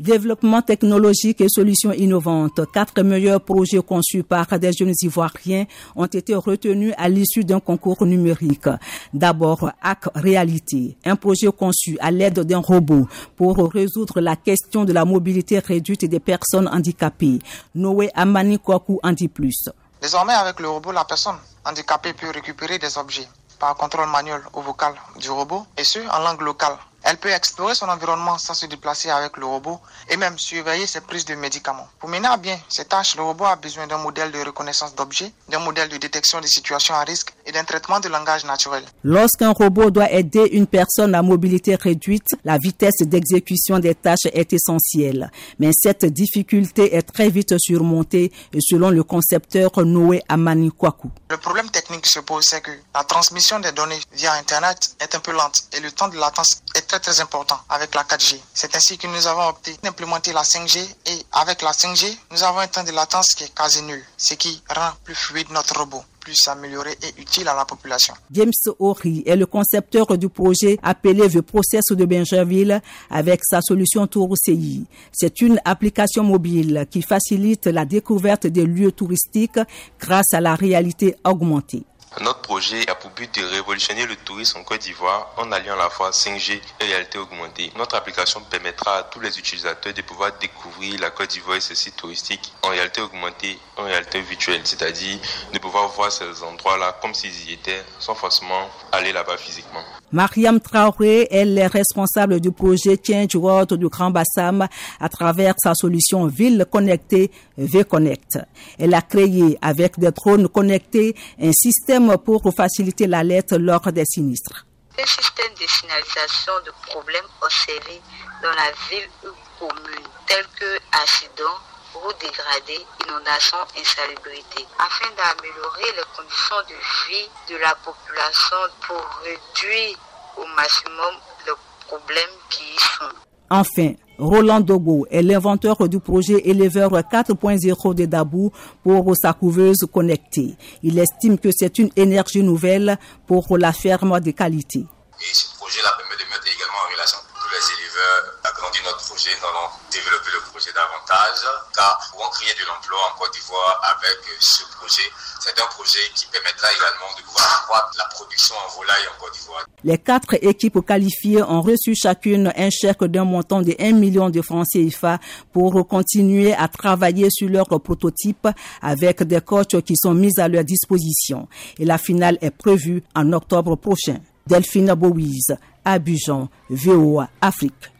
Développement technologique et solutions innovantes. Quatre meilleurs projets conçus par des jeunes ivoiriens ont été retenus à l'issue d'un concours numérique. D'abord, Hack Réalité, un projet conçu à l'aide d'un robot pour résoudre la question de la mobilité réduite des personnes handicapées. Noé Amani Kwaku en dit plus. Désormais, avec le robot, la personne handicapée peut récupérer des objets par contrôle manuel ou vocal du robot et ce en langue locale. Elle peut explorer son environnement sans se déplacer avec le robot et même surveiller ses prises de médicaments. Pour mener à bien ces tâches, le robot a besoin d'un modèle de reconnaissance d'objets, d'un modèle de détection des situations à risque et d'un traitement de langage naturel. Lorsqu'un robot doit aider une personne à mobilité réduite, la vitesse d'exécution des tâches est essentielle. Mais cette difficulté est très vite surmontée selon le concepteur Noé Amani Kwaku. Le problème technique se pose, c'est que la transmission des données via Internet est un peu lente et le temps de latence est très très important avec la 4G. C'est ainsi que nous avons opté d'implémenter la 5G et avec la 5G, nous avons un temps de latence qui est quasi nul, ce qui rend plus fluide notre robot plus amélioré et utile à la population. James Ori est le concepteur du projet appelé The Process de Benjerville avec sa solution Tour CI. C'est une application mobile qui facilite la découverte des lieux touristiques grâce à la réalité augmentée. Notre projet a pour but de révolutionner le tourisme en Côte d'Ivoire en alliant à la fois 5G et réalité augmentée. Notre application permettra à tous les utilisateurs de pouvoir découvrir la Côte d'Ivoire et ses sites touristiques en réalité augmentée, en réalité virtuelle, c'est-à-dire de pouvoir voir ces endroits-là comme s'ils y étaient sans forcément aller là-bas physiquement. Mariam Traoré, elle est responsable du projet Change World du Grand Bassam à travers sa solution Ville connectée V-Connect. Elle a créé avec des drones connectés un système pour faciliter l'alerte lors des sinistres. Un système de signalisation de problèmes observés dans la ville ou commune, tels que accidents, routes dégradées, inondations, insalubrité, afin d'améliorer les conditions de vie de la population pour réduire au maximum les problèmes qui y sont. Enfin, Roland Dogo est l'inventeur du projet éleveur 4.0 de Dabou pour sa couveuse connectée. Il estime que c'est une énergie nouvelle pour la ferme de qualité. Nous allons développer le projet davantage, car pouvons créer de l'emploi en Côte d'Ivoire avec ce projet. C'est un projet qui permettra également de pouvoir accroître la production en volaille en Côte d'Ivoire. Les quatre équipes qualifiées ont reçu chacune un chèque d'un montant de 1 million de francs CFA pour continuer à travailler sur leur prototype avec des coachs qui sont mis à leur disposition. Et la finale est prévue en octobre prochain. Delphine Bowies, Abidjan, VOA Afrique.